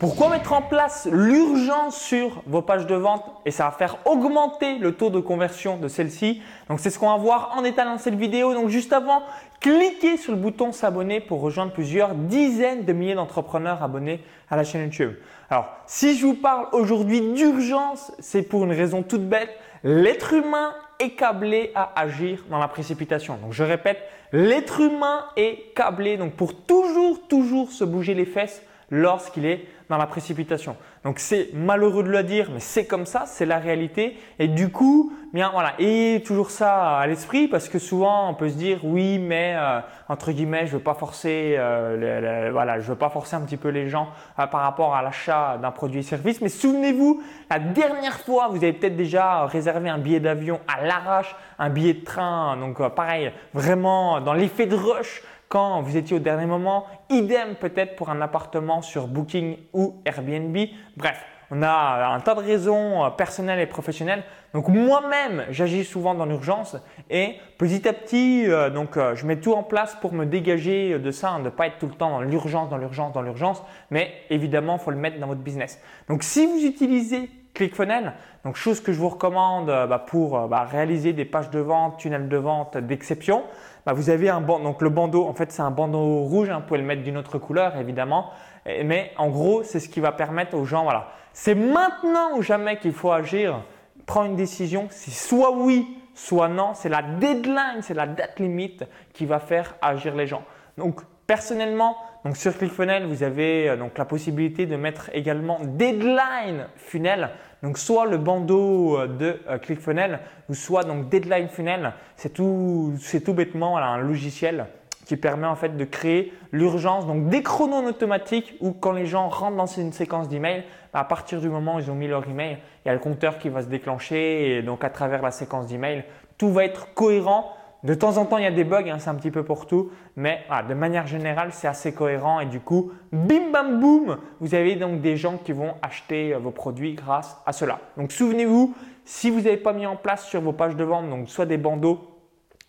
Pourquoi mettre en place l'urgence sur vos pages de vente et ça va faire augmenter le taux de conversion de celle-ci Donc c'est ce qu'on va voir en détail dans cette vidéo. Donc juste avant, cliquez sur le bouton s'abonner pour rejoindre plusieurs dizaines de milliers d'entrepreneurs abonnés à la chaîne YouTube. Alors si je vous parle aujourd'hui d'urgence, c'est pour une raison toute bête. L'être humain est câblé à agir dans la précipitation. Donc je répète, l'être humain est câblé donc pour toujours, toujours se bouger les fesses lorsqu'il est dans la précipitation. Donc c'est malheureux de le dire, mais c'est comme ça, c'est la réalité. Et du coup, bien voilà, ayez toujours ça à l'esprit parce que souvent on peut se dire oui, mais euh, entre guillemets, je veux pas forcer, euh, voilà, je veux pas forcer un petit peu les gens euh, par rapport à l'achat d'un produit et service. Mais souvenez-vous, la dernière fois, vous avez peut-être déjà réservé un billet d'avion à l'arrache, un billet de train, donc pareil, vraiment dans l'effet de rush quand vous étiez au dernier moment. Idem peut-être pour un appartement sur Booking ou Airbnb. Bref, on a un tas de raisons euh, personnelles et professionnelles. Donc moi-même, j'agis souvent dans l'urgence et petit à petit, euh, donc euh, je mets tout en place pour me dégager de ça, hein, de ne pas être tout le temps dans l'urgence, dans l'urgence, dans l'urgence. Mais évidemment, il faut le mettre dans votre business. Donc si vous utilisez ClickFunnels, donc chose que je vous recommande bah, pour bah, réaliser des pages de vente, tunnels de vente d'exception, bah, vous avez un bandeau. Donc le bandeau, en fait, c'est un bandeau rouge. Hein, vous pouvez le mettre d'une autre couleur, évidemment. Mais en gros, c'est ce qui va permettre aux gens, voilà, c'est maintenant ou jamais qu'il faut agir, prendre une décision. C'est soit oui, soit non. C'est la deadline, c'est la date limite qui va faire agir les gens. Donc personnellement, donc sur ClickFunnels, vous avez euh, donc la possibilité de mettre également deadline funnel. Donc soit le bandeau euh, de euh, ClickFunnels ou soit donc deadline funnel. C'est tout, tout bêtement un logiciel qui permet en fait de créer l'urgence, donc des chronos automatiques où quand les gens rentrent dans une séquence d'emails, bah, à partir du moment où ils ont mis leur email, il y a le compteur qui va se déclencher et donc à travers la séquence d'emails, tout va être cohérent de temps en temps, il y a des bugs, hein, c'est un petit peu pour tout, mais de manière générale, c'est assez cohérent et du coup, bim bam boum, vous avez donc des gens qui vont acheter euh, vos produits grâce à cela. Donc souvenez-vous, si vous n'avez pas mis en place sur vos pages de vente, donc soit des bandeaux,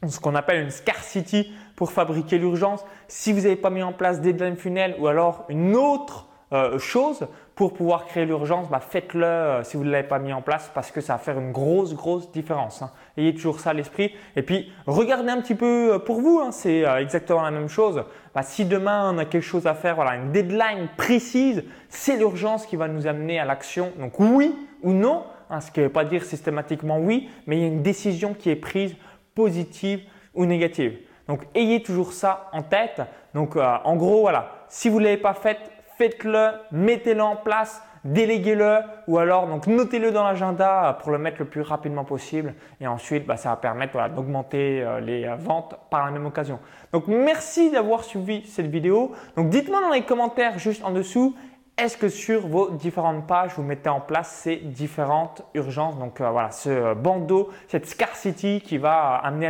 ce qu'on appelle une scarcity pour fabriquer l'urgence, si vous n'avez pas mis en place des deadline funnel ou alors une autre euh, chose pour pouvoir créer l'urgence, bah, faites-le euh, si vous ne l'avez pas mis en place parce que ça va faire une grosse, grosse différence. Hein. Ayez toujours ça à l'esprit. Et puis, regardez un petit peu euh, pour vous, hein, c'est exactement la même chose. Bah, si demain on a quelque chose à faire, voilà, une deadline précise, c'est l'urgence qui va nous amener à l'action. Donc oui ou non, hein, ce qui ne veut pas dire systématiquement oui, mais il y a une décision qui est prise positive ou négative. Donc ayez toujours ça en tête. Donc en gros, voilà, si vous ne l'avez pas fait, faites-le, mettez-le en place, déléguez-le ou alors donc notez-le dans l'agenda pour le mettre le plus rapidement possible et ensuite bah, ça va permettre d'augmenter euh, les euh, ventes par la même occasion. Donc merci d'avoir suivi cette vidéo. Donc dites-moi dans les commentaires juste en dessous est-ce que sur vos différentes pages, vous mettez en place ces différentes urgences? Donc euh, voilà, ce bandeau, cette scarcity qui va amener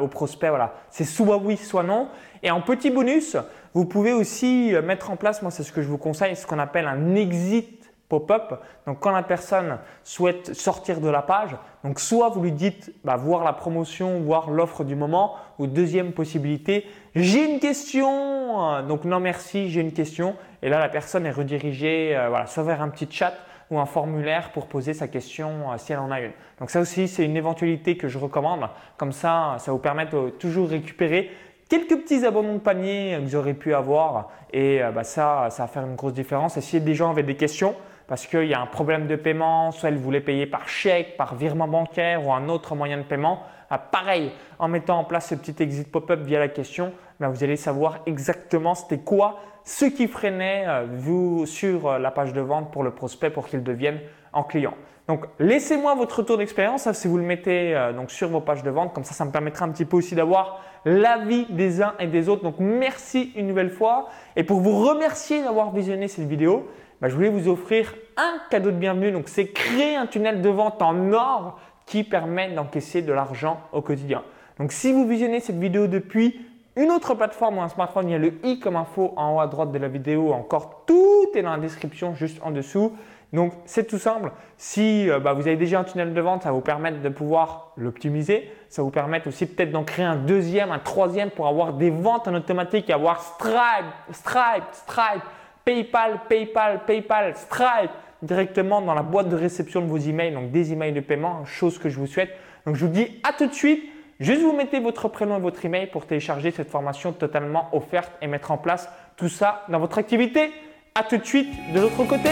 au prospect, c'est soit oui, soit non. Et en petit bonus, vous pouvez aussi euh, mettre en place, moi c'est ce que je vous conseille, ce qu'on appelle un exit pop-up. Donc quand la personne souhaite sortir de la page, donc soit vous lui dites bah, voir la promotion, voir l'offre du moment, ou deuxième possibilité, j'ai une question, euh, donc non merci, j'ai une question, et là la personne est redirigée euh, voilà, soit vers un petit chat ou un formulaire pour poser sa question si elle en a une. Donc ça aussi c'est une éventualité que je recommande, comme ça ça vous permet de toujours récupérer quelques petits abonnements de panier que vous aurez pu avoir et euh, bah, ça, ça va faire une grosse différence. Et si des gens avaient des questions, parce qu'il y a un problème de paiement, soit ils voulaient payer par chèque, par virement bancaire ou un autre moyen de paiement, ah, pareil, en mettant en place ce petit exit pop-up via la question, bah, vous allez savoir exactement c'était quoi ce qui freinait euh, vous sur euh, la page de vente pour le prospect pour qu'il devienne en client. Donc, laissez-moi votre retour d'expérience hein, si vous le mettez euh, sur vos pages de vente. Comme ça, ça me permettra un petit peu aussi d'avoir l'avis des uns et des autres. Donc, merci une nouvelle fois. Et pour vous remercier d'avoir visionné cette vidéo, bah, je voulais vous offrir un cadeau de bienvenue. Donc, c'est créer un tunnel de vente en or qui permet d'encaisser de l'argent au quotidien. Donc, si vous visionnez cette vidéo depuis une autre plateforme ou un smartphone, il y a le i comme info en haut à droite de la vidéo. Encore tout est dans la description juste en dessous. Donc, c'est tout simple. Si euh, bah, vous avez déjà un tunnel de vente, ça vous permettre de pouvoir l'optimiser. Ça vous permettre aussi peut-être d'en créer un deuxième, un troisième pour avoir des ventes en automatique et avoir Stripe, Stripe, Stripe, PayPal, PayPal, PayPal, Stripe directement dans la boîte de réception de vos emails, donc des emails de paiement, chose que je vous souhaite. Donc je vous dis à tout de suite. Juste vous mettez votre prénom et votre email pour télécharger cette formation totalement offerte et mettre en place tout ça dans votre activité. À tout de suite de l'autre côté.